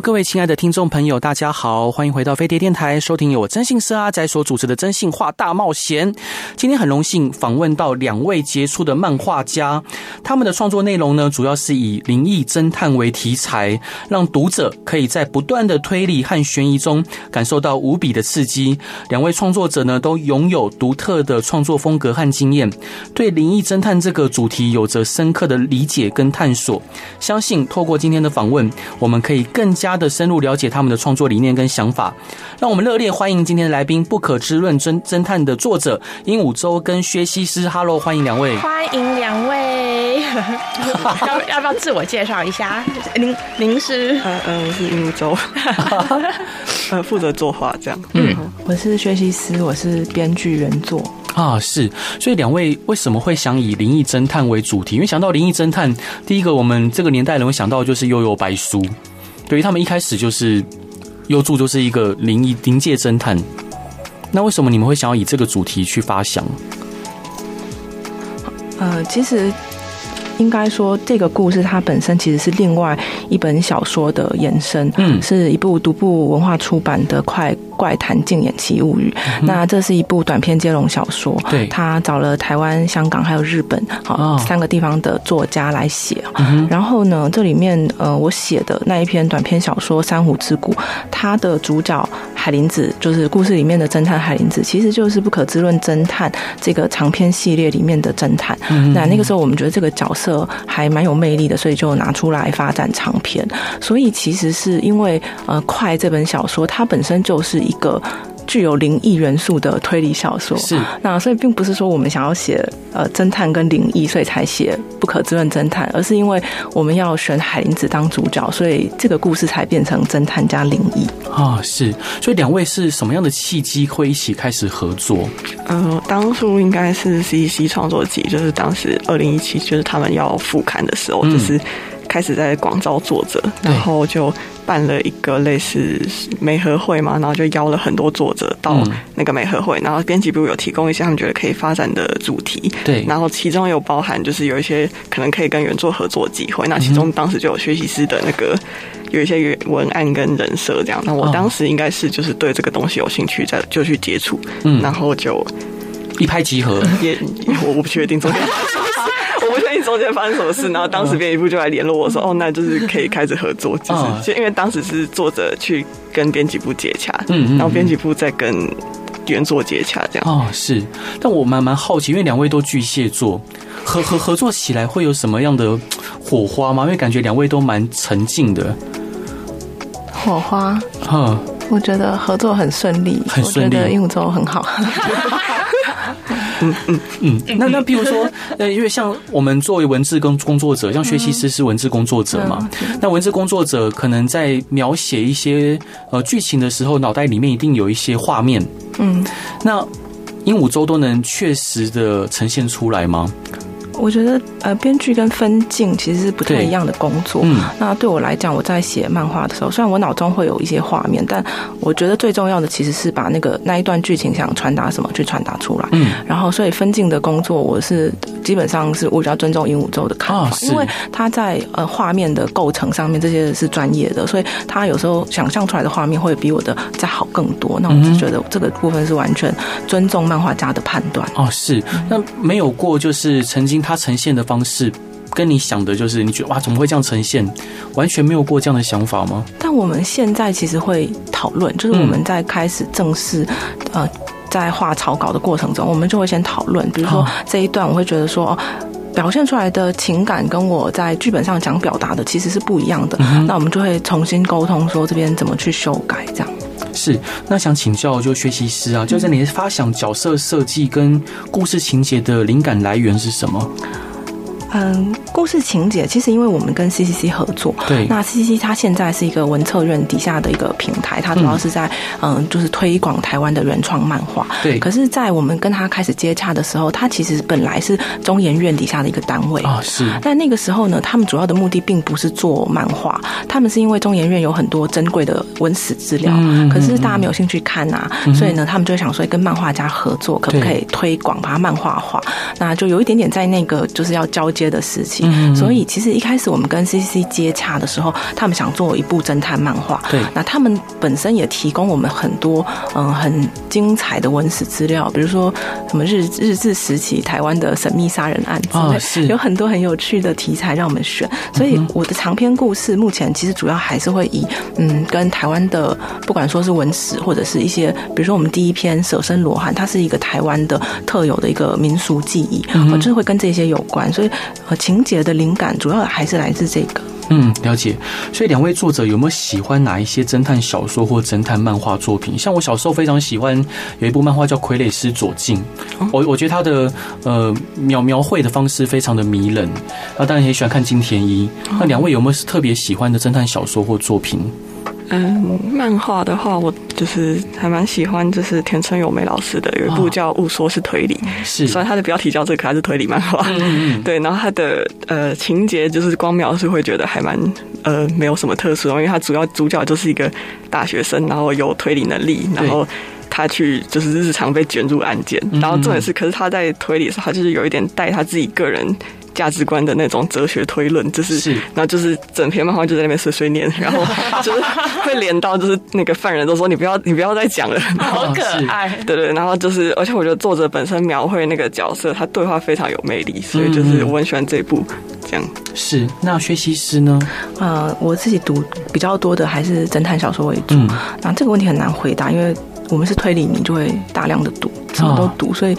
各位亲爱的听众朋友，大家好，欢迎回到飞碟电台，收听由我真信社阿仔所主持的《真信话大冒险》。今天很荣幸访问到两位杰出的漫画家，他们的创作内容呢，主要是以灵异侦探为题材，让读者可以在不断的推理和悬疑中感受到无比的刺激。两位创作者呢，都拥有独特的创作风格和经验，对灵异侦探这个主题有着深刻的理解跟探索。相信透过今天的访问，我们可以更加加的深入了解他们的创作理念跟想法，让我们热烈欢迎今天的来宾《不可知论侦侦探》的作者鹦鹉周跟薛西斯。Hello，欢迎两位！欢迎两位！要 要不要自我介绍一下？您您是？嗯嗯，我是鹦鹉周，呃，负责作画这样。嗯，我是薛西斯，我是编剧原作啊。是，所以两位为什么会想以灵异侦探为主题？因为想到灵异侦探，第一个我们这个年代人会想到就是悠悠白书。对于他们一开始就是优助，就是一个灵异灵界侦探。那为什么你们会想要以这个主题去发想？呃，其实应该说，这个故事它本身其实是另外一本小说的延伸，嗯，是一部独步文化出版的快。怪谈竞演奇物语，那这是一部短篇接龙小说。对，他找了台湾、香港还有日本，好三个地方的作家来写。然后呢，这里面呃，我写的那一篇短篇小说《珊瑚之谷》，它的主角海林子，就是故事里面的侦探海林子，其实就是《不可知论侦探》这个长篇系列里面的侦探。那那个时候我们觉得这个角色还蛮有魅力的，所以就拿出来发展长篇。所以其实是因为呃，《快》这本小说它本身就是。一个具有灵异元素的推理小说。是，那所以并不是说我们想要写呃侦探跟灵异，所以才写不可知论侦探，而是因为我们要选海林子当主角，所以这个故事才变成侦探加灵异。啊。是，所以两位是什么样的契机会一起开始合作？嗯、呃，当初应该是 CCC 创作集，就是当时二零一七，就是他们要复刊的时候，嗯、就是开始在广招作者，然后就。办了一个类似美合会嘛，然后就邀了很多作者到那个美合会，然后编辑部有提供一些他们觉得可以发展的主题，对，然后其中有包含就是有一些可能可以跟原作合作机会，那其中当时就有学习师的那个有一些原文案跟人设这样，那我当时应该是就是对这个东西有兴趣，再就去接触，嗯，然后就一拍即合，也我我不确定。我不确定中间发生什么事，然后当时编辑部就来联络我说：“哦，那就是可以开始合作。”就是就因为当时是作者去跟编辑部接洽，嗯，然后编辑部再跟原作接洽，这样。哦，是。但我蛮蛮好奇，因为两位都巨蟹座，合合合作起来会有什么样的火花吗？因为感觉两位都蛮沉静的。火花？嗯，我觉得合作很顺利，很顺利。我觉得樱武周很好。嗯嗯嗯，那那比如说，呃，因为像我们作为文字工工作者，像学习师是文字工作者嘛，那文字工作者可能在描写一些呃剧情的时候，脑袋里面一定有一些画面，嗯，那鹦鹉洲都能确实的呈现出来吗？我觉得呃，编剧跟分镜其实是不太一样的工作。嗯，那对我来讲，我在写漫画的时候，虽然我脑中会有一些画面，但我觉得最重要的其实是把那个那一段剧情想传达什么去传达出来。嗯，然后所以分镜的工作，我是基本上是我比较尊重鹦鹉洲的看法，因为他在呃画面的构成上面这些是专业的，所以他有时候想象出来的画面会比我的再好更多。那我就觉得这个部分是完全尊重漫画家的判断。哦，是。那没有过就是曾经他。它呈现的方式跟你想的，就是你觉得哇，怎么会这样呈现？完全没有过这样的想法吗？但我们现在其实会讨论，就是我们在开始正式呃，在画草稿的过程中，我们就会先讨论。比如说这一段，我会觉得说哦，表现出来的情感跟我在剧本上想表达的其实是不一样的。那我们就会重新沟通，说这边怎么去修改，这样。是，那想请教就学习师啊，就是你发想角色设计跟故事情节的灵感来源是什么？嗯，故事情节其实因为我们跟 CCC 合作，对，那 CCC 它现在是一个文策院底下的一个平台，它主要是在嗯，就是推广台湾的原创漫画。对，可是，在我们跟他开始接洽的时候，他其实本来是中研院底下的一个单位啊，是。但那个时候呢，他们主要的目的并不是做漫画，他们是因为中研院有很多珍贵的文史资料，嗯，可是大家没有兴趣看呐，啊，嗯，所以呢，他们就想说跟漫画家合作，可不可以推广把它漫画化？那就有一点点在那个就是要交接的事情，嗯，所以其实一开始我们跟 CCC 接洽的时候，他们想做一部侦探漫画，对，那他们本身也提供我们很多嗯很精彩的文史资料，比如说什么日日治时期台湾的神秘杀人案之类，是。有很多很有趣的题材让我们选，所以我的长篇故事目前其实主要还是会以嗯跟台湾的不管说是文史或者是一些，比如说我们第一篇《舍身罗汉》，它是一个台湾的特有的一个民俗记忆，我就是会跟这些有关，所以呃情节的灵感主要还是来自这个。嗯，了解。所以两位作者有没有喜欢哪一些侦探小说或侦探漫画作品？像我小时候非常喜欢有一部漫画叫《傀儡师左近》，我我觉得他的呃描描绘的方式非常的迷人。那当然也喜欢看金田一。那两位有没有特别喜欢的侦探小说或作品？嗯，漫画的话，我就是还蛮喜欢，就是田村由美老师的有一部叫《误说是推理》，是虽然它的标题叫这个，还是推理漫画。嗯嗯，对，然后它的呃情节就是光描是会觉得还蛮呃没有什么特殊，因为它主要主角就是一个大学生，然后有推理能力，然后他去就是日常被卷入案件，然后重点是，可是他在推理的时候，他就是有一点带他自己个人。价值观的那种哲学推论，就是，是，然后就是整篇漫画就在那边碎碎念，然后 就是会连到就是那个犯人都说你不要你不要再讲了，好可爱，对对，然后就是而且我觉得作者本身描绘那个角色，他对话非常有魅力，所以就是我很喜欢这一部这样。是，那学习师呢？呃，我自己读比较多的还是侦探小说为主，嗯，那这个问题很难回答，因为我们是推理迷，就会大量的读，什么都读，所以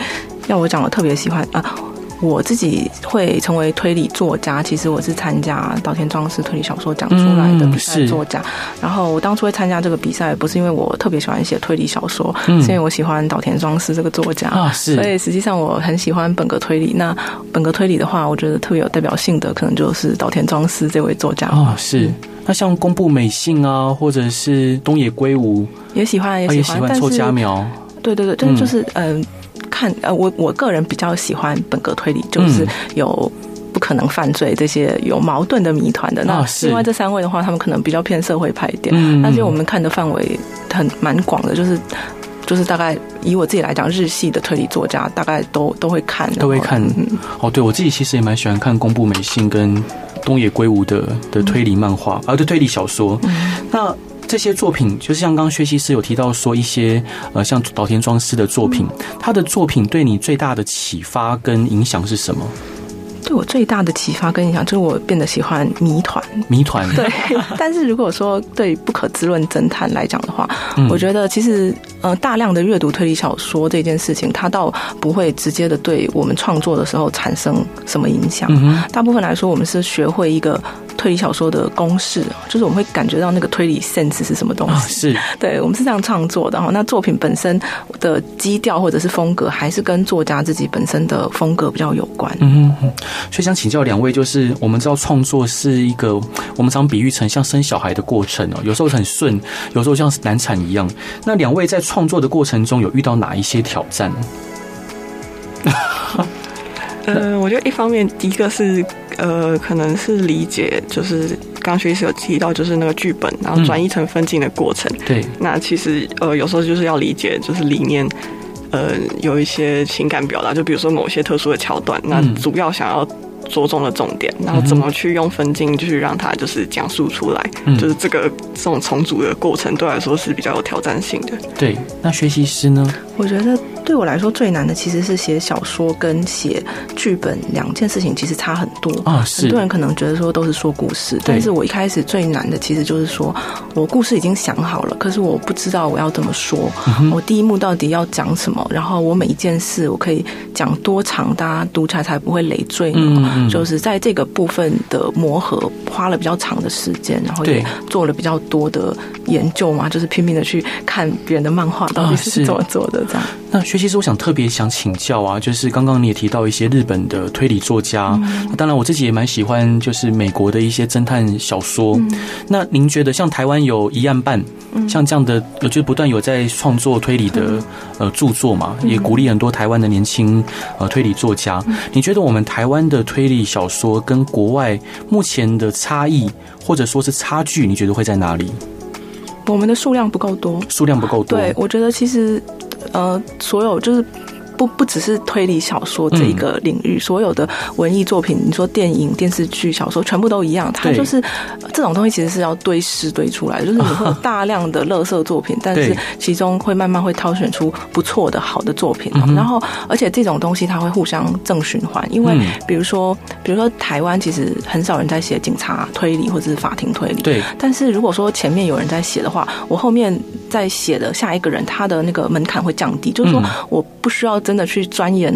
要我讲，我特别喜欢啊。我自己会成为推理作家，其实我是参加岛田庄司推理小说奖出来的比赛作家。然后我当初会参加这个比赛，不是因为我特别喜欢写推理小说，是因为我喜欢岛田庄司这个作家啊。是，所以实际上我很喜欢本格推理。那本格推理的话，我觉得特别有代表性的，可能就是岛田庄司这位作家啊。是，那像宫部美幸啊，或者是东野圭吾，也喜欢，也喜欢。臭家苗，对对对，对，就是嗯。看，呃，我我个人比较喜欢本格推理，就是有不可能犯罪这些有矛盾的谜团的。那另外这三位的话，他们可能比较偏社会派一点。嗯，但是我们看的范围很蛮广的，就是就是大概以我自己来讲，日系的推理作家大概都都会看，都会看。嗯、哦，对我自己其实也蛮喜欢看宫部美幸跟东野圭吾的的推理漫画，啊，对推理小说。嗯、那。这些作品，就是像刚刚薛西师有提到说一些，呃，像岛田庄司的作品，他的作品对你最大的启发跟影响是什么？对我最大的启发跟影响，就是我变得喜欢谜团。谜团。对，但是如果说对不可知论侦探来讲的话，嗯、我觉得其实呃，大量的阅读推理小说这件事情，它倒不会直接的对我们创作的时候产生什么影响。嗯、大部分来说，我们是学会一个推理小说的公式，就是我们会感觉到那个推理 sense 是什么东西。哦、是，对，我们是这样创作的哈。那作品本身的基调或者是风格，还是跟作家自己本身的风格比较有关。嗯嗯。所以想请教两位，就是我们知道创作是一个我们常比喻成像生小孩的过程哦，有时候很顺，有时候像难产一样。那两位在创作的过程中有遇到哪一些挑战？呃，我觉得一方面，第一个是呃，可能是理解，就是刚学习有提到，就是那个剧本，然后转译成分镜的过程。嗯、对，那其实呃，有时候就是要理解，就是里面。呃，有一些情感表达，就比如说某些特殊的桥段，那主要想要着重的重点，然后怎么去用分镜去让它就是讲述出来，就是这个这种重组的过程，对我来说是比较有挑战性的。对，那学习师呢？我觉得。对我来说最难的其实是写小说跟写剧本两件事情，其实差很多啊。很多人可能觉得说都是说故事，但是我一开始最难的其实就是说我故事已经想好了，可是我不知道我要怎么说，我第一幕到底要讲什么，然后我每一件事我可以讲多长，大家读起来才不会累赘呢？就是在这个部分的磨合花了比较长的时间，然后也做了比较多的研究嘛，就是拼命的去看别人的漫画到底是怎么做的。这样。那薛西斯，我想特别想请教啊，就是刚刚你也提到一些日本的推理作家，嗯、当然我自己也蛮喜欢，就是美国的一些侦探小说。嗯、那您觉得像台湾有一案半，嗯、像这样的，有就不断有在创作推理的呃著作嘛，嗯、也鼓励很多台湾的年轻呃推理作家。嗯、你觉得我们台湾的推理小说跟国外目前的差异，或者说是差距，你觉得会在哪里？我们的数量不够多，数量不够多。对，我觉得其实。呃，所有就是。不不只是推理小说这一个领域，所有的文艺作品，你说电影、电视剧、小说，全部都一样。它就是这种东西，其实是要堆尸堆出来，就是你会有 大量的垃圾作品，但是其中会慢慢会挑选出不错的好的作品。然后，而且这种东西它会互相正循环，因为比如说，比如说台湾其实很少人在写警察推理或者是法庭推理，对。但是如果说前面有人在写的话，我后面在写的下一个人，他的那个门槛会降低，就是说我不需要。真的去钻研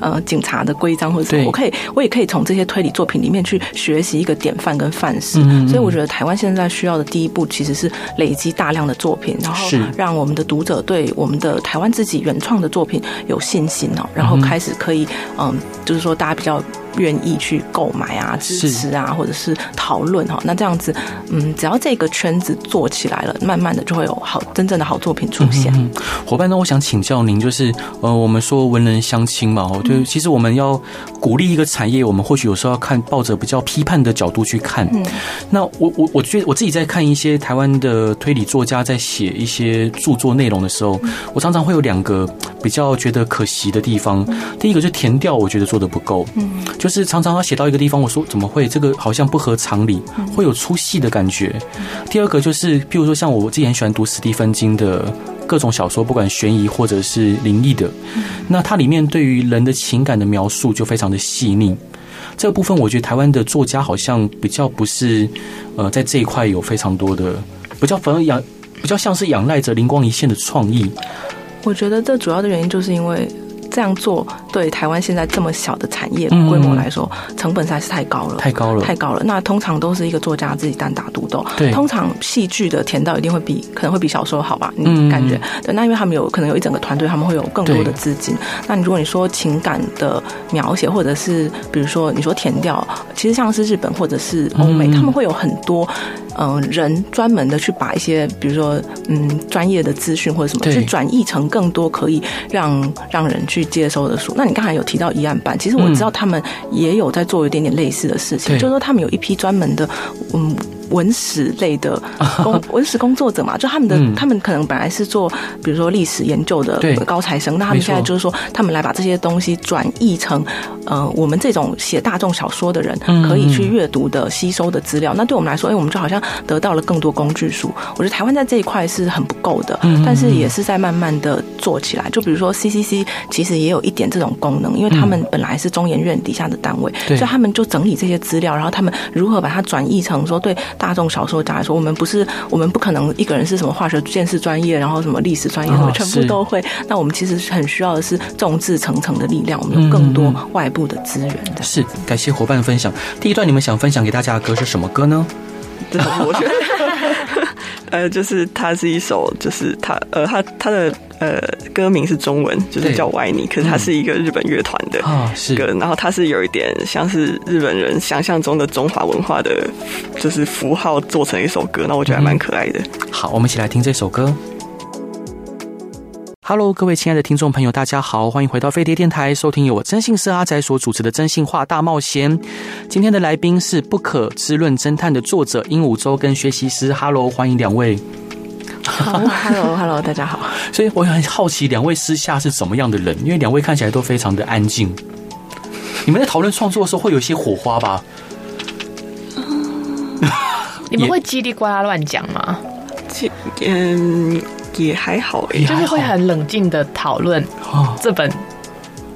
呃警察的规章或者什么，我可以我也可以从这些推理作品里面去学习一个典范跟范式。所以我觉得台湾现在需要的第一步其实是累积大量的作品，然后让我们的读者对我们的台湾自己原创的作品有信心哦，然后开始可以嗯，就是说大家比较。愿意去购买啊、支持啊，或者是讨论哈，那这样子，嗯，只要这个圈子做起来了，慢慢的就会有好真正的好作品出现。嗯、伙伴，那我想请教您，就是呃，我们说文人相亲嘛，哦，就其实我们要鼓励一个产业，我们或许有时候要看抱着比较批判的角度去看。嗯，那我我我觉得我自己在看一些台湾的推理作家在写一些著作内容的时候，我常常会有两个比较觉得可惜的地方。第一个就是填调，我觉得做的不够。嗯。就是常常要写到一个地方，我说怎么会这个好像不合常理，会有出戏的感觉。第二个就是，譬如说像我之前很喜欢读史蒂芬金的各种小说，不管悬疑或者是灵异的，那它里面对于人的情感的描述就非常的细腻。这个部分我觉得台湾的作家好像比较不是呃在这一块有非常多的比较反而仰比较像是仰赖着灵光一现的创意。我觉得这主要的原因就是因为。这样做对台湾现在这么小的产业规模来说，成本实在是太高了，太高了，太高了。那通常都是一个作家自己单打独斗。对，通常戏剧的甜到一定会比可能会比小说好吧？你感觉？对，那因为他们有可能有一整个团队，他们会有更多的资金。那你如果你说情感的描写，或者是比如说你说填调，其实像是日本或者是欧美，他们会有很多。嗯，人专门的去把一些，比如说，嗯，专业的资讯或者什么，去转译成更多可以让让人去接收的书。那你刚才有提到一案办，其实我知道他们也有在做一点点类似的事情，就是说他们有一批专门的，嗯。文史类的工 文史工作者嘛，就他们的、嗯、他们可能本来是做比如说历史研究的高材生，那他们现在就是说他们来把这些东西转译成呃我们这种写大众小说的人可以去阅读的吸收的资料。嗯、那对我们来说，哎，我们就好像得到了更多工具书。我觉得台湾在这一块是很不够的，但是也是在慢慢的做起来。就比如说 CCC 其实也有一点这种功能，因为他们本来是中研院底下的单位，所以他们就整理这些资料，然后他们如何把它转译成说对。大众小说家来说，我们不是，我们不可能一个人是什么化学建设专业，然后什么历史专业，什么全部都会。那我们其实很需要的是众志成城的力量，我们有更多外部的资源的。是，感谢伙伴的分享。第一段你们想分享给大家的歌是什么歌呢？我觉得，呃，就是它是一首，就是它，呃，它它的。呃，歌名是中文，就是叫我爱你，可是它是一个日本乐团的歌，然后它是有一点像是日本人想象中的中华文化的，就是符号做成一首歌，那我觉得还蛮可爱的。好，我们一起来听这首歌。Hello，各位亲爱的听众朋友，大家好，欢迎回到飞碟电台，收听由我真信社阿仔所主持的《真信话大冒险》。今天的来宾是《不可知论侦探》的作者鹦鹉洲跟学习师。Hello，欢迎两位。好，Hello，Hello，大家好。所以我很好奇，两位私下是怎么样的人？因为两位看起来都非常的安静。你们在讨论创作的时候会有一些火花吧？你们会叽里呱啦乱讲吗？嗯，也还好，就是会很冷静的讨论这本。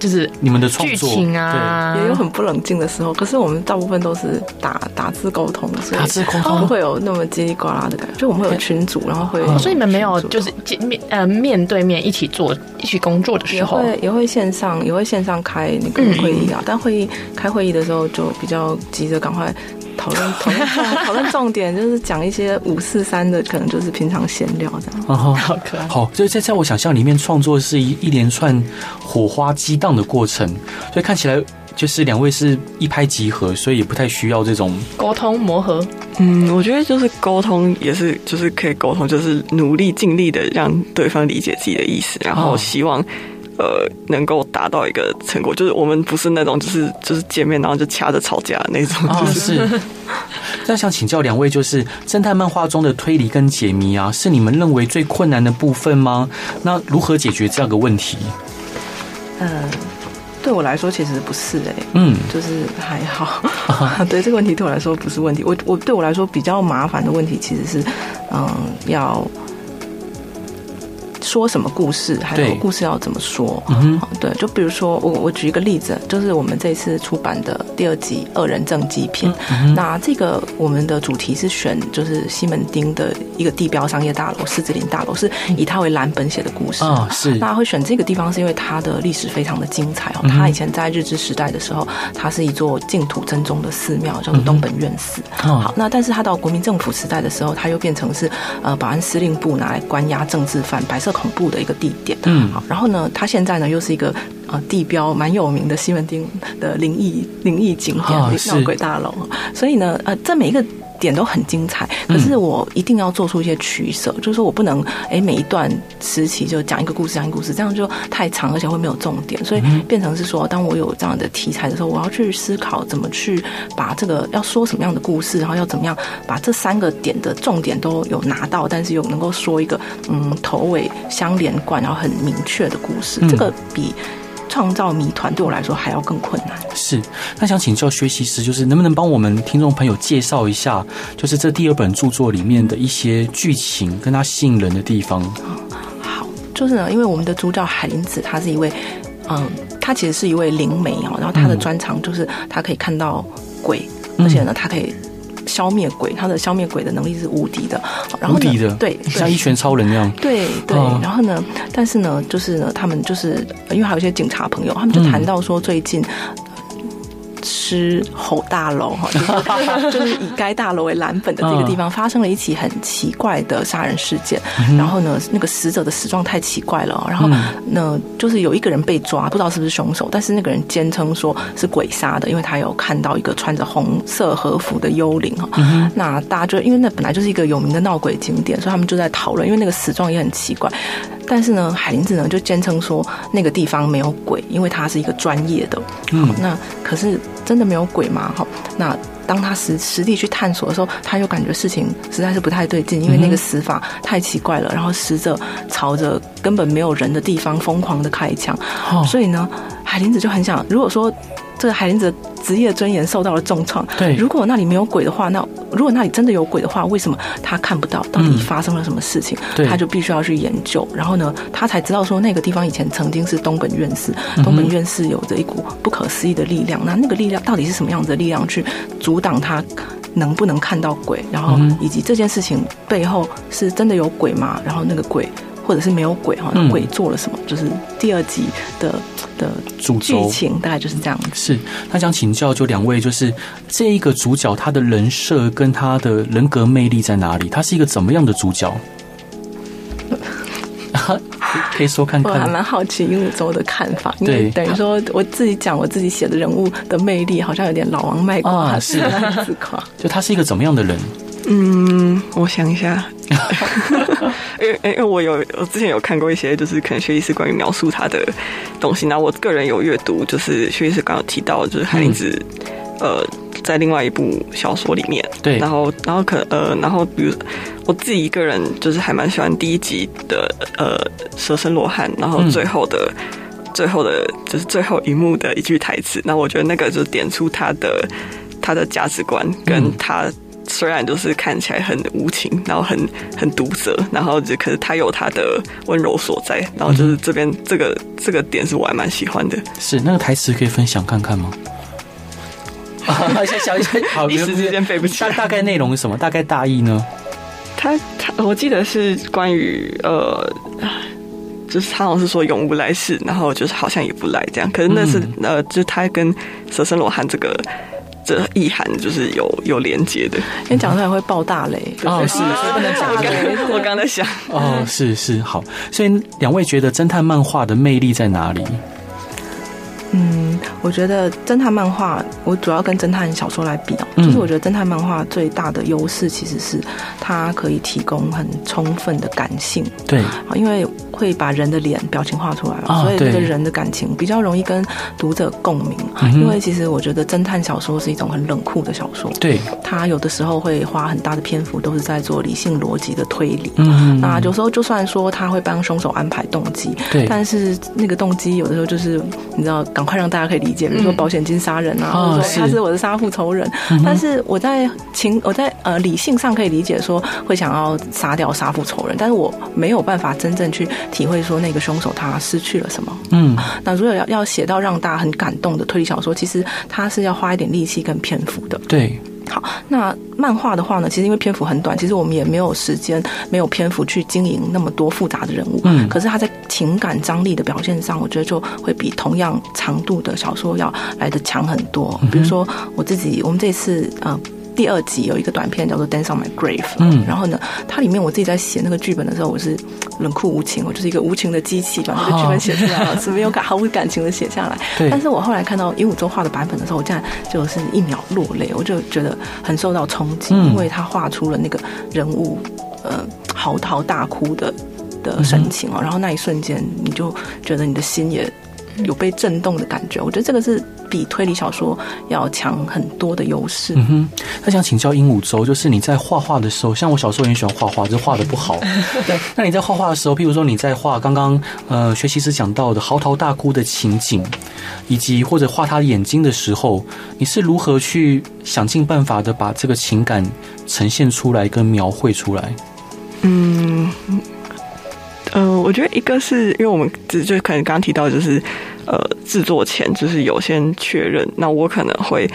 就是你们的剧情啊，也有很不冷静的时候。可是我们大部分都是打打字沟通，打字沟通不会有那么叽里呱啦的感觉。就我们会有群组，然后会，所以你们没有就是面呃面对面一起做一起工作的时候，也会也会线上也会线上开那个会议啊。但会议开会议的时候就比较急着赶快讨论讨论讨论重点，就是讲一些五四三的，可能就是平常闲聊这样。哦，好可爱。好，所以在在我想象里面，创作是一一连串火花激荡的过程，所以看起来就是两位是一拍即合，所以也不太需要这种沟通磨合。嗯，我觉得就是沟通也是，就是可以沟通，就是努力尽力的让对方理解自己的意思，然后希望。呃，能够达到一个成果，就是我们不是那种，就是就是见面然后就掐着吵架的那种。哦，是。那想请教两位，就是侦探漫画中的推理跟解谜啊，是你们认为最困难的部分吗？那如何解决这样的问题？嗯，对我来说其实不是哎，嗯，就是还好。对这个问题对我来说不是问题，我我对我来说比较麻烦的问题其实是，嗯，要。说什么故事，还有故事要怎么说？嗯，对，就比如说我我举一个例子，就是我们这次出版的第二集《恶人政绩篇》，嗯，那这个我们的主题是选就是西门町的一个地标商业大楼狮子林大楼，是以它为蓝本写的故事啊，哦。是，那会选这个地方是因为它的历史非常的精彩哦。它以前在日治时代的时候，它是一座净土真宗的寺庙，叫做东本院寺。嗯。好，那但是它到国民政府时代的时候，它又变成是呃保安司令部拿来关押政治犯、白色恐怖的一个地点，嗯，好，然后呢，它现在呢又是一个呃地标蛮有名的西门町的灵异灵异景点，闹鬼大楼，所以呢，呃，这每一个点都很精彩，可是我一定要做出一些取舍，嗯、就是说我不能哎每一段时期就讲一个故事讲一个故事，这样就太长，而且会没有重点，所以变成是说，当我有这样的题材的时候，我要去思考怎么去把这个要说什么样的故事，然后要怎么样把这三个点的重点都有拿到，但是又能够说一个嗯头尾相连贯，然后很明确的故事，这个比。创造谜团对我来说还要更困难。是，那想请教学习师，就是能不能帮我们听众朋友介绍一下，就是这第二本著作里面的一些剧情跟它吸引人的地方？好，就是呢，因为我们的主角海林子，他是一位，嗯，他其实是一位灵媒哦，然后他的专长就是他可以看到鬼，嗯、而且呢，他可以。消灭鬼，他的消灭鬼的能力是无敌的，然后无敌的，对，像一拳超人那样。对对，然后呢，但是呢，就是呢，他们就是因为还有一些警察朋友，他们就谈到说最近。狮吼大楼哈，就是就是以该大楼为蓝本的这个地方，发生了一起很奇怪的杀人事件。然后呢，那个死者的死状太奇怪了。然后呢就是有一个人被抓，不知道是不是凶手，但是那个人坚称说是鬼杀的，因为他有看到一个穿着红色和服的幽灵哈。那大家就因为那本来就是一个有名的闹鬼景点，所以他们就在讨论，因为那个死状也很奇怪。但是呢，海林子呢就坚称说那个地方没有鬼，因为他是一个专业的。嗯，那可是真的没有鬼吗？哈，那当他实实地去探索的时候，他又感觉事情实在是不太对劲，因为那个死法太奇怪了。然后死者朝着根本没有人的地方疯狂的开枪，所以呢，海林子就很想，如果说。这个海林子的职业尊严受到了重创。对，如果那里没有鬼的话，那如果那里真的有鬼的话，为什么他看不到？到底发生了什么事情？嗯、他就必须要去研究。然后呢，他才知道说那个地方以前曾经是东本院士，东本院士有着一股不可思议的力量。那那个力量到底是什么样子的力量去阻挡他能不能看到鬼？然后以及这件事情背后是真的有鬼吗？然后那个鬼。或者是没有鬼哈，那鬼做了什么？嗯、就是第二集的的主剧情大概就是这样子。是，他想请教就两位，就是这一个主角他的人设跟他的人格魅力在哪里？他是一个怎么样的主角？可以说看看。我还蛮好奇鹦鹉洲的看法，因为等于说我自己讲我自己写的人物的魅力，好像有点老王卖瓜，啊、是自夸。就他是一个怎么样的人？嗯，我想一下，因为因为我有我之前有看过一些，就是可能薛医师关于描述他的东西。那我个人有阅读，就是薛医师刚刚有提到，就是海林子，嗯、呃，在另外一部小说里面，对，然后然后可呃，然后比如我自己一个人就是还蛮喜欢第一集的呃蛇身罗汉，然后最后的、嗯、最后的就是最后一幕的一句台词，那我觉得那个就点出他的他的价值观跟他。嗯虽然就是看起来很无情，然后很很毒舌，然后就可是他有他的温柔所在，然后就是这边、嗯、这个这个点是我还蛮喜欢的。是那个台词可以分享看看吗？啊，想想一下，好，一时之间背不起来。大大概内容是什么？大概大意呢？他他，我记得是关于呃，就是他好像是说永无来世，然后就是好像也不来这样。可是那是、嗯、呃，就是他跟蛇身罗汉这个。这意涵就是有有连接的。因为讲出来会爆大雷哦，是，不能讲。我刚在想，哦，是是好，所以两位觉得侦探漫画的魅力在哪里？嗯，我觉得侦探漫画，我主要跟侦探小说来比哦，就是我觉得侦探漫画最大的优势其实是它可以提供很充分的感性，对，因为会把人的脸表情画出来嘛，所以这个人的感情比较容易跟读者共鸣。因为其实我觉得侦探小说是一种很冷酷的小说，对，它有的时候会花很大的篇幅都是在做理性逻辑的推理，嗯，那有时候就算说他会帮凶手安排动机，对，但是那个动机有的时候就是你知道。赶快让大家可以理解，比如说保险金杀人啊，或者说他是我的杀父仇人。但是我在情我在呃理性上可以理解说会想要杀掉杀父仇人，但是我没有办法真正去体会说那个凶手他失去了什么。嗯，那如果要要写到让大家很感动的推理小说，其实他是要花一点力气跟篇幅的。对。好，那漫画的话呢，其实因为篇幅很短，其实我们也没有时间、没有篇幅去经营那么多复杂的人物。嗯，可是他在情感张力的表现上，我觉得就会比同样长度的小说要来的强很多。比如说我自己，我们这次呃。第二集有一个短片叫做《Dance on My Grave》，嗯，然后呢，它里面我自己在写那个剧本的时候，我是冷酷无情，我就是一个无情的机器，把那个剧本写出来了，是没有感毫无感情的写下来。对。但是我后来看到鹦鹉洲画的版本的时候，我竟然就是一秒落泪，我就觉得很受到冲击，因为他画出了那个人物呃嚎啕大哭的的神情哦，然后那一瞬间你就觉得你的心也。有被震动的感觉，我觉得这个是比推理小说要强很多的优势。嗯哼，那想请教鹦鹉洲，就是你在画画的时候，像我小时候也喜欢画画，就画的不好。对，那你在画画的时候，譬如说你在画刚刚呃学习时讲到的嚎啕大哭的情景，以及或者画他眼睛的时候，你是如何去想尽办法的把这个情感呈现出来跟描绘出来？嗯。嗯，我觉得一个是因为我们只就可能刚刚提到，就是呃制作前就是有先确认，那我可能会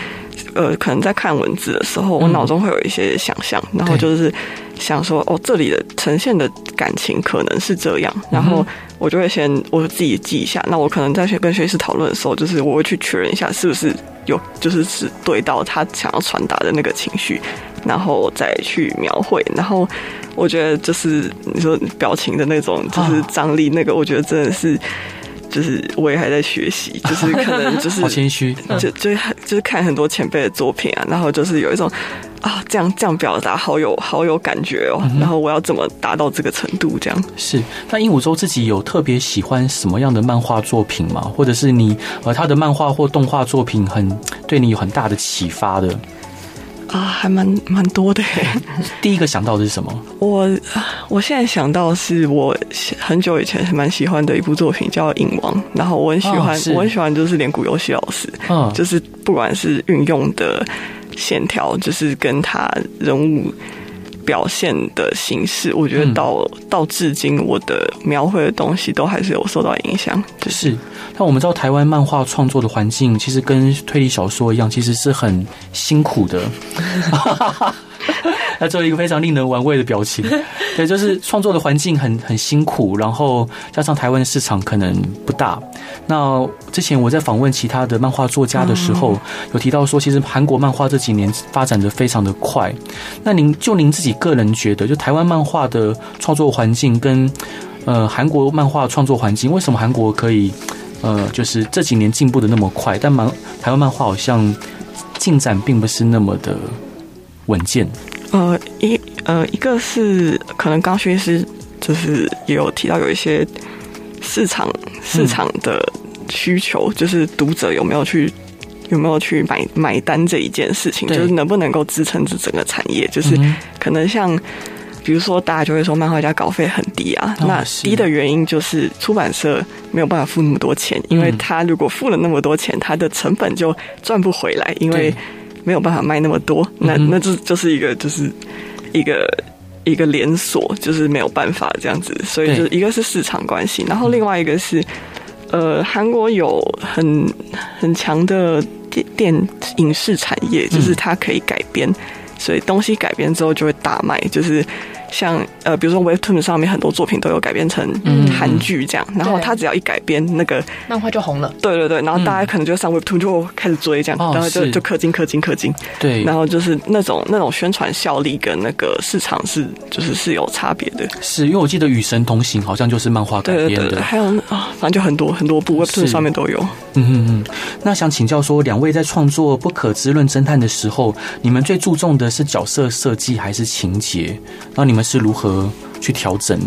呃可能在看文字的时候，我脑中会有一些想象，嗯、然后就是想说哦，这里的呈现的感情可能是这样，然后我就会先我自己记一下，那我可能在跟学习讨论的时候，就是我会去确认一下是不是有就是是对到他想要传达的那个情绪，然后再去描绘，然后。我觉得就是你说表情的那种，就是张力，那个我觉得真的是，就是我也还在学习，就是可能就是好谦虚，就就就是看很多前辈的作品啊，然后就是有一种啊，这样这样表达好有好有感觉哦，然后我要怎么达到这个程度？这样是。那鹦鹉洲自己有特别喜欢什么样的漫画作品吗？或者是你呃他的漫画或动画作品很对你有很大的启发的？啊，还蛮蛮多的。第一个想到的是什么？我我现在想到是我很久以前还蛮喜欢的一部作品，叫《影王》。然后我很喜欢，哦、我很喜欢就是连古游戏老师，嗯，就是不管是运用的线条，就是跟他人物。表现的形式，我觉得到、嗯、到至今，我的描绘的东西都还是有受到影响。就是，但我们知道台湾漫画创作的环境，其实跟推理小说一样，其实是很辛苦的。他做了一个非常令人玩味的表情，对，就是创作的环境很很辛苦，然后加上台湾的市场可能不大。那之前我在访问其他的漫画作家的时候，有提到说，其实韩国漫画这几年发展的非常的快。那您就您自己个人觉得，就台湾漫画的创作环境跟呃韩国漫画创作环境，为什么韩国可以呃就是这几年进步的那么快，但漫台湾漫画好像进展并不是那么的稳健。呃，一呃，一个是可能刚学师就是也有提到有一些市场市场的需求，嗯、就是读者有没有去有没有去买买单这一件事情，就是能不能够支撑这整个产业，就是可能像比如说大家就会说漫画家稿费很低啊，哦、那低的原因就是出版社没有办法付那么多钱，因为他如果付了那么多钱，他的成本就赚不回来，因为。没有办法卖那么多，那那这就是一个就是一个一个连锁，就是没有办法这样子，所以就一个是市场关系，然后另外一个是，呃，韩国有很很强的电电影视产业，就是它可以改编。所以东西改编之后就会大卖，就是。像呃，比如说 Webtoon 上面很多作品都有改编成韩剧这样，嗯、然后他只要一改编，那个漫画就红了。对对对，然后大家可能就上 Webtoon 就开始追这样，嗯、然后就就氪金氪金氪金。对，然后就是那种那种宣传效力跟那个市场是就是是有差别的。是因为我记得《与神同行》好像就是漫画改编的，对对对，还有啊，反正就很多很多部 Webtoon 上面都有。嗯嗯嗯。那想请教说，两位在创作《不可知论侦探》的时候，你们最注重的是角色设计还是情节？然后你们是如何？去调整，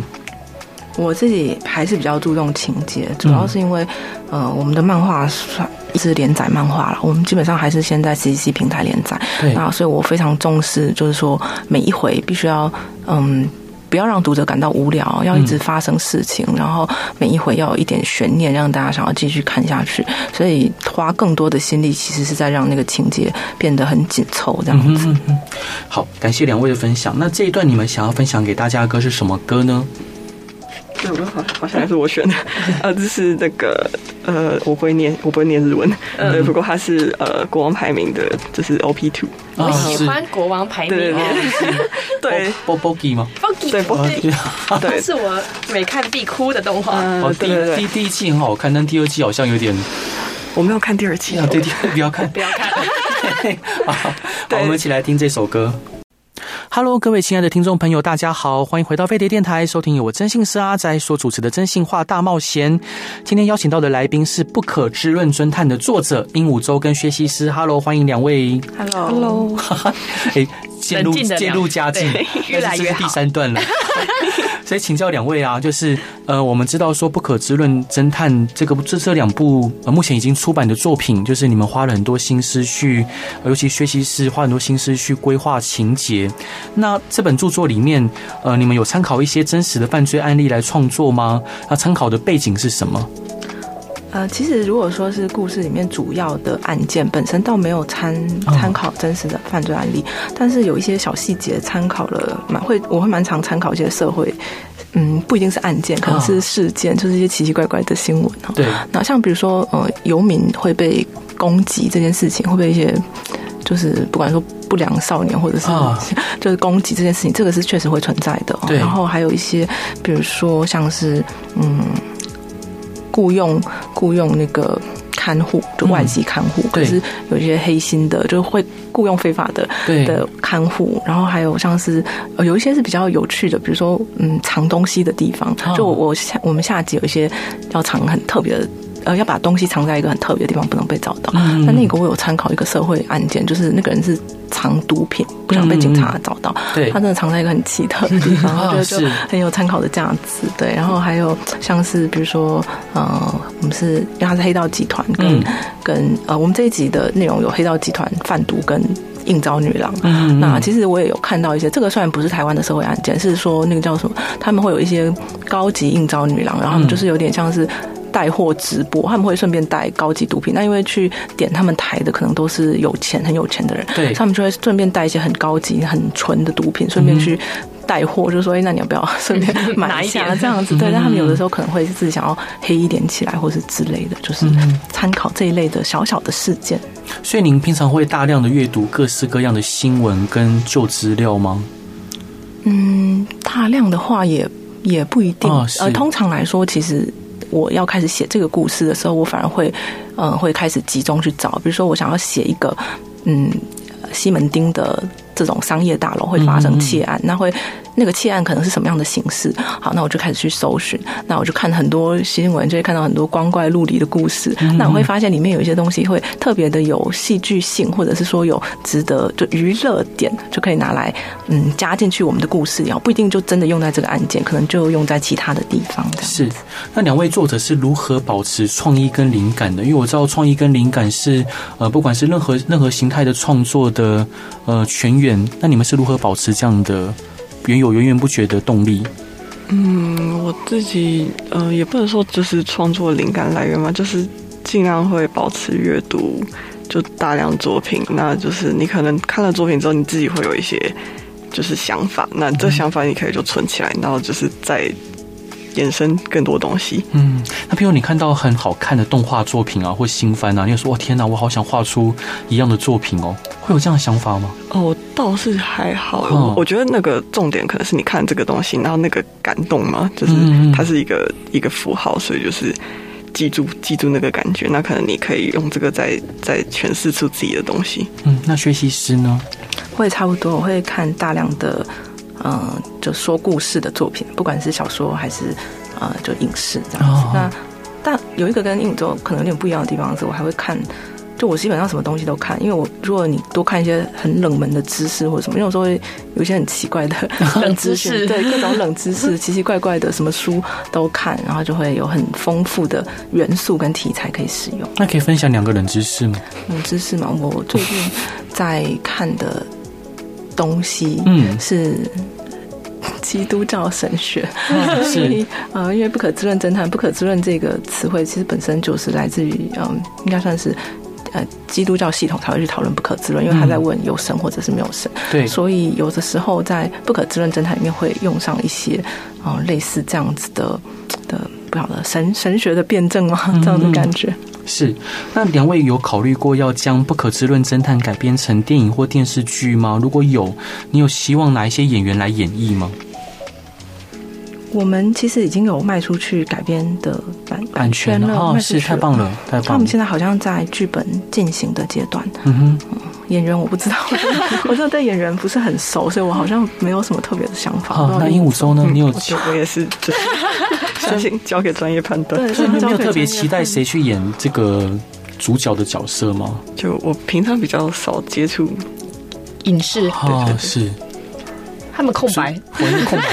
我自己还是比较注重情节，主要是因为，嗯、呃，我们的漫画算是连载漫画了，我们基本上还是先在 CCC 平台连载，对，那所以我非常重视，就是说每一回必须要，嗯。不要让读者感到无聊，要一直发生事情，嗯、然后每一回要有一点悬念，让大家想要继续看下去。所以花更多的心力，其实是在让那个情节变得很紧凑，这样子。嗯、好，感谢两位的分享。那这一段你们想要分享给大家的歌是什么歌呢？好好像还是我选的，呃，这是那个呃，我不会念，我不会念日文，嗯、对，不过它是呃国王排名的，就是 OP Two。我喜欢国王排名，对对，Bogi 吗？Bogi 对 Bogi，对，是我每看必哭的动画。哦，第第第一季很好看，但第二季好像有点，我没有看第二季啊，对，不要看，不要看。好，我们一起来听这首歌。Hello，各位亲爱的听众朋友，大家好，欢迎回到飞碟电台，收听由我真心是阿宅所主持的《真心话大冒险》。今天邀请到的来宾是《不可知论侦探》的作者鹦鹉洲跟薛西斯。Hello，欢迎两位。Hello，Hello，哎，渐入渐入佳境，越来越好。第三段了。所以请教两位啊，就是呃，我们知道说《不可知论侦探》这个这这两部呃目前已经出版的作品，就是你们花了很多心思去，尤其学习室花很多心思去规划情节。那这本著作里面，呃，你们有参考一些真实的犯罪案例来创作吗？那参考的背景是什么？呃，其实如果说是故事里面主要的案件本身，倒没有参参考真实的犯罪案例，哦、但是有一些小细节参考了，蛮会我会蛮常参考一些社会，嗯，不一定是案件，可能是事件，哦、就是一些奇奇怪怪的新闻。对，那像比如说，呃，游民会被攻击这件事情，会被一些就是不管说不良少年或者是、哦、就是攻击这件事情，这个是确实会存在的。对，然后还有一些，比如说像是嗯。雇佣雇佣那个看护，就外籍看护，嗯、可是有一些黑心的，就会雇佣非法的的看护，然后还有像是有一些是比较有趣的，比如说嗯藏东西的地方，就我下我们下集有一些要藏很特别的。呃，要把东西藏在一个很特别的地方，不能被找到。嗯、那那个我有参考一个社会案件，就是那个人是藏毒品，不想被警察找到。对、嗯，他真的藏在一个很奇特的地方，我觉得就很有参考的价值。对，然后还有像是比如说，呃，我们是因为他是黑道集团，跟、嗯、跟呃，我们这一集的内容有黑道集团贩毒跟应招女郎。嗯，那其实我也有看到一些，这个虽然不是台湾的社会案件，是说那个叫什么？他们会有一些高级应招女郎，然后他们就是有点像是。带货直播，他们会顺便带高级毒品。那因为去点他们台的可能都是有钱、很有钱的人，对，他们就会顺便带一些很高级、很纯的毒品，顺便去带货，就说：“哎，那你要不要顺便 买一下？”这样子，对。但他们有的时候可能会自己想要黑一点起来，或是之类的，就是参考这一类的小小的事件。所以，您平常会大量的阅读各式各样的新闻跟旧资料吗？嗯，大量的话也也不一定。呃，通常来说，其实。我要开始写这个故事的时候，我反而会，嗯、呃，会开始集中去找，比如说我想要写一个，嗯，西门町的这种商业大楼会发生窃案，嗯、那会。那个窃案可能是什么样的形式？好，那我就开始去搜寻，那我就看很多新闻，就会看到很多光怪陆离的故事。嗯、那我会发现里面有一些东西会特别的有戏剧性，或者是说有值得就娱乐点，就可以拿来嗯加进去我们的故事然后，不一定就真的用在这个案件，可能就用在其他的地方。是，那两位作者是如何保持创意跟灵感的？因为我知道创意跟灵感是呃，不管是任何任何形态的创作的呃泉源。那你们是如何保持这样的？原有源源不绝的动力。嗯，我自己呃，也不能说就是创作灵感来源嘛，就是尽量会保持阅读，就大量作品。那就是你可能看了作品之后，你自己会有一些就是想法，那这想法你可以就存起来，然后就是再衍生更多东西。嗯，那譬如你看到很好看的动画作品啊，或新番啊，你就说：“哇，天哪，我好想画出一样的作品哦。”会有这样的想法吗？哦，倒是还好。哦、我觉得那个重点可能是你看这个东西，然后那个感动嘛，就是它是一个嗯嗯一个符号，所以就是记住记住那个感觉。那可能你可以用这个再再诠释出自己的东西。嗯，那学习师呢？会差不多，我会看大量的嗯，就说故事的作品，不管是小说还是呃，就影视这样子。哦、那但有一个跟《影宇宙》可能有点不一样的地方是，我还会看。就我基本上什么东西都看，因为我如果你多看一些很冷门的知识或者什么，因为有时候会有一些很奇怪的冷知识，对各种冷知识，奇奇怪怪的什么书都看，然后就会有很丰富的元素跟题材可以使用。那可以分享两个冷知识吗？冷知识嘛，我最近在看的东西，嗯，是基督教神学，是 呃，因为不可知论侦探，不可知论这个词汇其实本身就是来自于嗯，应该算是。呃，基督教系统才会去讨论不可知论，因为他在问有神或者是没有神。对，所以有的时候在不可知论侦探里面会用上一些啊、呃、类似这样子的的不晓得神神学的辩证吗？这样的感觉。嗯、是。那两位有考虑过要将不可知论侦探改编成电影或电视剧吗？如果有，你有希望哪一些演员来演绎吗？我们其实已经有卖出去改编的版版权了，哦，是太棒了，太棒了！他们现在好像在剧本进行的阶段。嗯哼，演员我不知道，我真的对演员不是很熟，所以我好像没有什么特别的想法。哦，那鹦鹉洲呢？你有？我也是，就是 相信交给专业判断。对，所以你没有特别期待谁去演这个主角的角色吗？就我平常比较少接触影视，啊，是他们空白，我是空白。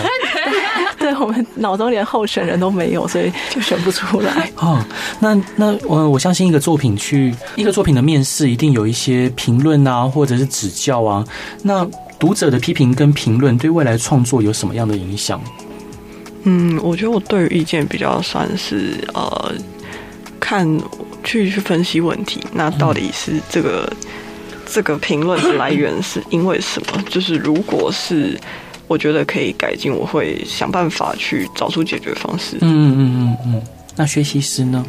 对，我们脑中连候选人都没有，所以就选不出来。哦，那那我我相信一个作品去一个作品的面试，一定有一些评论啊，或者是指教啊。那读者的批评跟评论对未来创作有什么样的影响？嗯，我觉得我对于意见比较算是呃，看去去分析问题。那到底是这个、嗯、这个评论的来源是因为什么？就是如果是。我觉得可以改进，我会想办法去找出解决方式。嗯嗯嗯嗯，那学习师呢？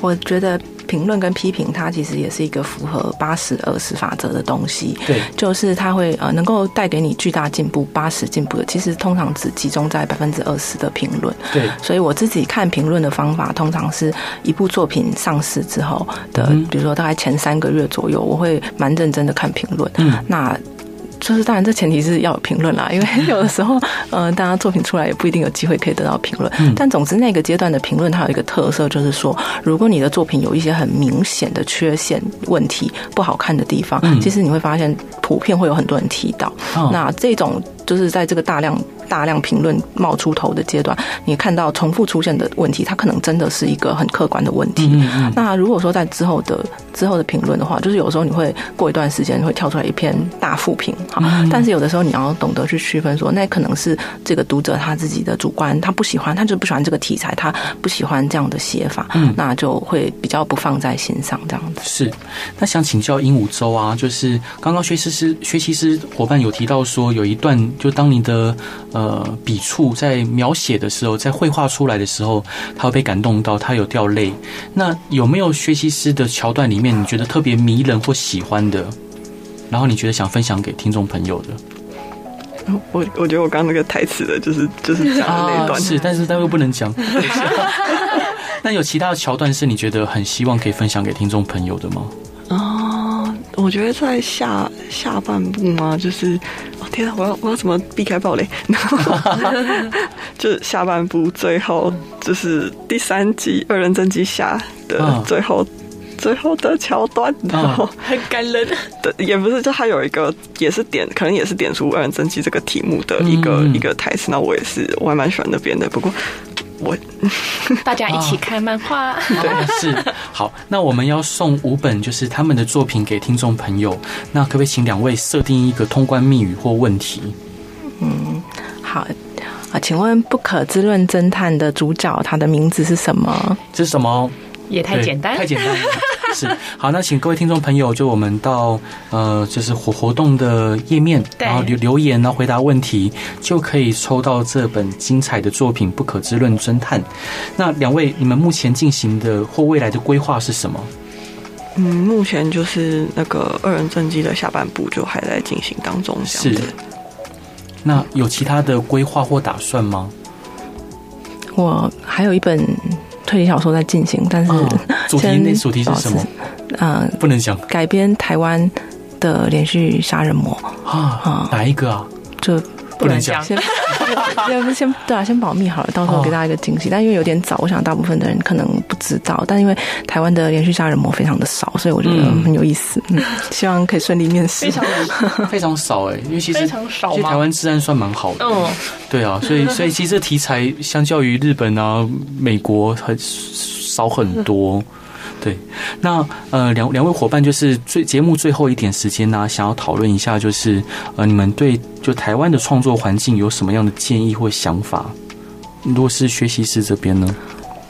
我觉得评论跟批评，它其实也是一个符合八十二十法则的东西。对，就是它会呃能够带给你巨大进步，八十进步的，其实通常只集中在百分之二十的评论。对，所以我自己看评论的方法，通常是一部作品上市之后的，嗯、比如说大概前三个月左右，我会蛮认真的看评论。嗯，那。就是当然，这前提是要有评论啦，因为 有的时候，呃，大家作品出来也不一定有机会可以得到评论。但总之，那个阶段的评论它有一个特色，就是说，如果你的作品有一些很明显的缺陷、问题、不好看的地方，其实你会发现，普遍会有很多人提到。那这种就是在这个大量。大量评论冒出头的阶段，你看到重复出现的问题，它可能真的是一个很客观的问题。嗯嗯。那如果说在之后的之后的评论的话，就是有时候你会过一段时间会跳出来一篇大负评，好，但是有的时候你要懂得去区分说，说那可能是这个读者他自己的主观，他不喜欢，他就不喜欢这个题材，他不喜欢这样的写法，嗯，那就会比较不放在心上这样子。是，那想请教鹦鹉洲啊，就是刚刚薛西斯薛西斯伙伴有提到说，有一段就当你的。呃，笔触在描写的时候，在绘画出来的时候，他会被感动到，他有掉泪。那有没有学习师的桥段里面，你觉得特别迷人或喜欢的？然后你觉得想分享给听众朋友的？我我觉得我刚刚那个台词的，就是就是讲的那一段，啊、是，但是但又不能讲。那有其他的桥段是你觉得很希望可以分享给听众朋友的吗？我觉得在下下半部嘛，就是，哦天啊，我要我要怎么避开暴雷？然 后就是下半部最后，就是第三集二人真机下的最后，哦、最后的桥段，然后很感人。对，也不是，就他有一个也是点，可能也是点出二人真机这个题目的一个、嗯、一个台词。那我也是，我还蛮喜欢那边的。不过。我 大家一起看漫画，对，是好。那我们要送五本，就是他们的作品给听众朋友。那可不可以请两位设定一个通关密语或问题？嗯，好啊，请问《不可知论侦探》的主角他的名字是什么？这是什么？也太简单，太简单了。是好，那请各位听众朋友，就我们到呃，就是活活动的页面，然后留留言，然后回答问题，就可以抽到这本精彩的作品《不可知论侦探》。那两位，你们目前进行的或未来的规划是什么？嗯，目前就是那个二人正畸的下半部就还在进行当中，这样子。是。那有其他的规划或打算吗？我还有一本推理小说在进行，但是、哦、主题那主题是什么？呃，不能讲。改编台湾的连续杀人魔啊啊，哪一个啊？就。不能讲，先先先对啊，先保密好了，到时候给大家一个惊喜。但因为有点早，我想大部分的人可能不知道。但因为台湾的连续杀人魔非常的少，所以我觉得很有意思。嗯，希望可以顺利面试。非常 非常少哎，因为其实非常少，其实台湾治安算蛮好的。嗯，对啊，所以所以其实这题材相较于日本啊、美国很少很多。对，那呃两两位伙伴就是最节目最后一点时间呢、想要讨论一下，就是呃你们对就台湾的创作环境有什么样的建议或想法？如果是学习室这边呢？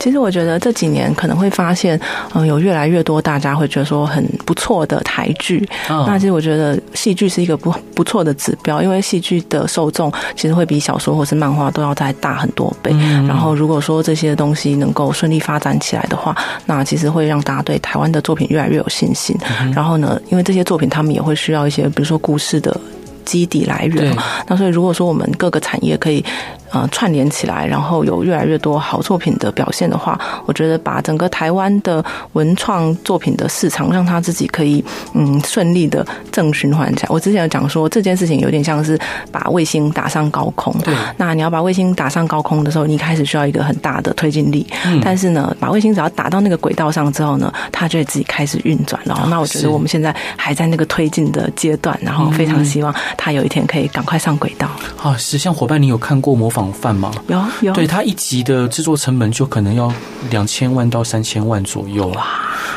其实我觉得这几年可能会发现，嗯，有越来越多大家会觉得说很不错的台剧。哦、那其实我觉得戏剧是一个不不错的指标，因为戏剧的受众其实会比小说或是漫画都要再大很多倍。嗯、然后如果说这些东西能够顺利发展起来的话，那其实会让大家对台湾的作品越来越有信心。嗯、然后呢，因为这些作品他们也会需要一些，比如说故事的基底来源。那所以如果说我们各个产业可以。呃，串联起来，然后有越来越多好作品的表现的话，我觉得把整个台湾的文创作品的市场，让它自己可以嗯顺利的正循环起来。我之前有讲说这件事情有点像是把卫星打上高空，对。那你要把卫星打上高空的时候，你一开始需要一个很大的推进力，嗯。但是呢，把卫星只要打到那个轨道上之后呢，它就会自己开始运转。然后，那我觉得我们现在还在那个推进的阶段，然后非常希望它有一天可以赶快上轨道。啊，是像伙伴，你有看过模仿犯吗？有有，对，它一集的制作成本就可能要两千万到三千万左右。哇，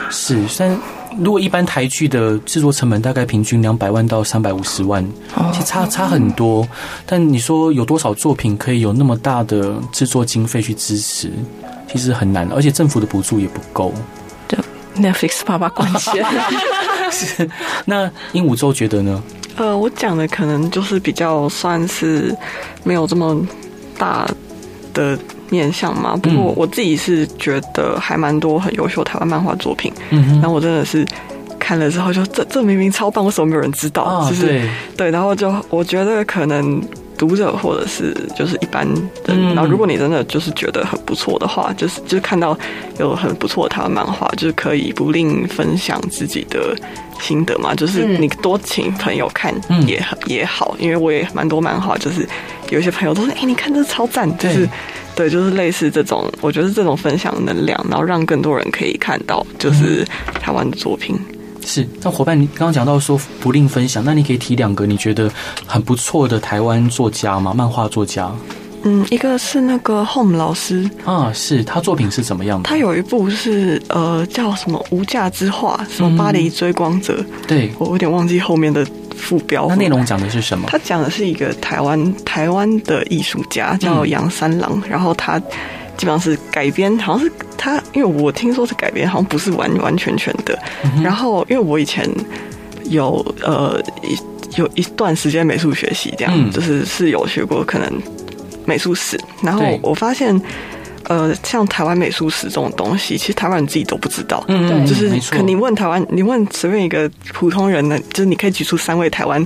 是，但如果一般台剧的制作成本大概平均两百万到三百五十万，其实差差很多。但你说有多少作品可以有那么大的制作经费去支持？其实很难，而且政府的补助也不够。对，Netflix 爸爸关系。是，那鹦鹉洲觉得呢？呃，我讲的可能就是比较算是没有这么大的面向嘛。不过我自己是觉得还蛮多很优秀台湾漫画作品。然后我真的是看了之后就这这明明超棒，为什么没有人知道？啊、就是对对，然后就我觉得可能。读者或者是就是一般人，然后如果你真的就是觉得很不错的话，就是就是看到有很不错的台湾漫画，就是可以不吝分享自己的心得嘛。就是你多请朋友看也也好，因为我也蛮多漫画，就是有些朋友都说：“哎，你看这超赞！”就是对，就是类似这种，我觉得这种分享能量，然后让更多人可以看到，就是台湾的作品。是，那伙伴，你刚刚讲到说不吝分享，那你可以提两个你觉得很不错的台湾作家吗？漫画作家？嗯，一个是那个 Home 老师啊，是他作品是怎么样的？他有一部是呃叫什么无价之画，什么巴黎追光者？嗯、对，我有点忘记后面的副标。那内容讲的是什么？他讲的是一个台湾台湾的艺术家叫杨三郎，嗯、然后他。基本上是改编，好像是他，因为我听说是改编，好像不是完完全全的。嗯、然后，因为我以前有呃有一段时间美术学习，这样、嗯、就是是有学过可能美术史。然后我发现，呃，像台湾美术史这种东西，其实台湾人自己都不知道。嗯，对，就是可你问台湾，你问随便一个普通人呢，就是你可以举出三位台湾。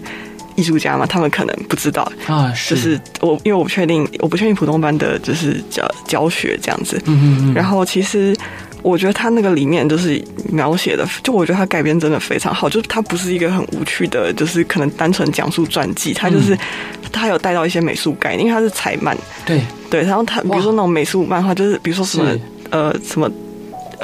艺术家嘛，他们可能不知道啊，是就是我，因为我不确定，我不确定普通班的就是教教学这样子。嗯嗯嗯。然后其实我觉得他那个里面就是描写的，就我觉得他改编真的非常好，就是他不是一个很无趣的，就是可能单纯讲述传记，他就是他有带到一些美术概念，因为他是彩漫。对对，然后他比如说那种美术漫画，就是比如说什么呃什么。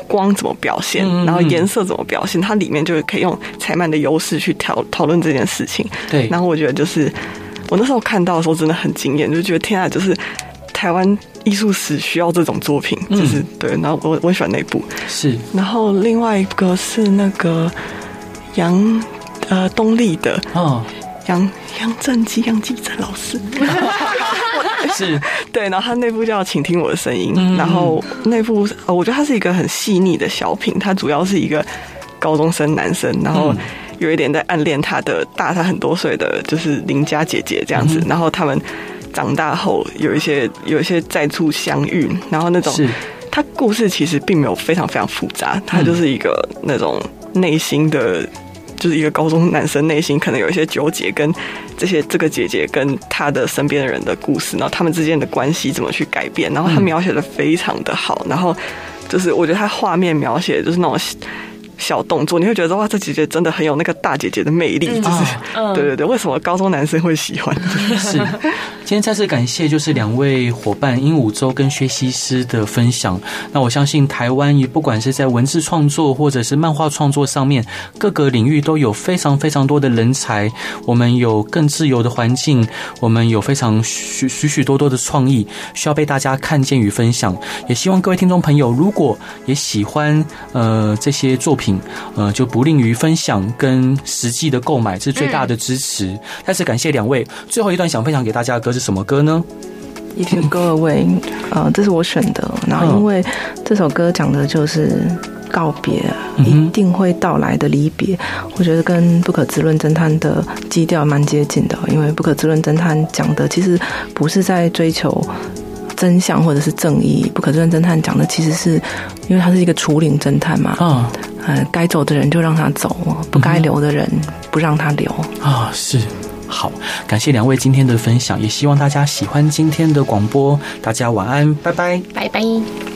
光怎么表现，然后颜色怎么表现，它里面就是可以用彩漫的优势去讨讨论这件事情。对，然后我觉得就是我那时候看到的时候真的很惊艳，就觉得天啊，就是台湾艺术史需要这种作品，就是对。然后我我很喜欢那部，是。然后另外一个是那个杨呃东立的哦。杨杨正基、杨继正老师，是。对，然后他那部叫《请听我的声音》，嗯、然后那部我觉得他是一个很细腻的小品，他主要是一个高中生男生，然后有一点在暗恋他的大他很多岁的就是邻家姐姐这样子，嗯、然后他们长大后有一些有一些再次相遇，然后那种是。他故事其实并没有非常非常复杂，他就是一个那种。内心的，就是一个高中男生内心可能有一些纠结，跟这些这个姐姐跟他的身边的人的故事，然后他们之间的关系怎么去改变，然后他描写的非常的好，然后就是我觉得他画面描写就是那种。小动作，你会觉得哇，这姐姐真的很有那个大姐姐的魅力，嗯、就是，嗯、对对对，为什么高中男生会喜欢？是，今天再次感谢就是两位伙伴鹦鹉洲跟薛西斯的分享。那我相信台湾也不管是在文字创作或者是漫画创作上面，各个领域都有非常非常多的人才。我们有更自由的环境，我们有非常许许许多多的创意，需要被大家看见与分享。也希望各位听众朋友，如果也喜欢呃这些作品。呃，就不吝于分享跟实际的购买，这是最大的支持。再次感谢两位。最后一段想分享给大家的歌是什么歌呢？一曲歌为，呃，这是我选的。然后因为这首歌讲的就是告别，嗯、一定会到来的离别。我觉得跟《不可知论侦探》的基调蛮接近的，因为《不可知论侦探》讲的其实不是在追求真相或者是正义，《不可知论侦探》讲的其实是因为他是一个除灵侦探嘛。啊。呃，该走的人就让他走，不该留的人不让他留啊！是，好，感谢两位今天的分享，也希望大家喜欢今天的广播。大家晚安，拜拜，拜拜。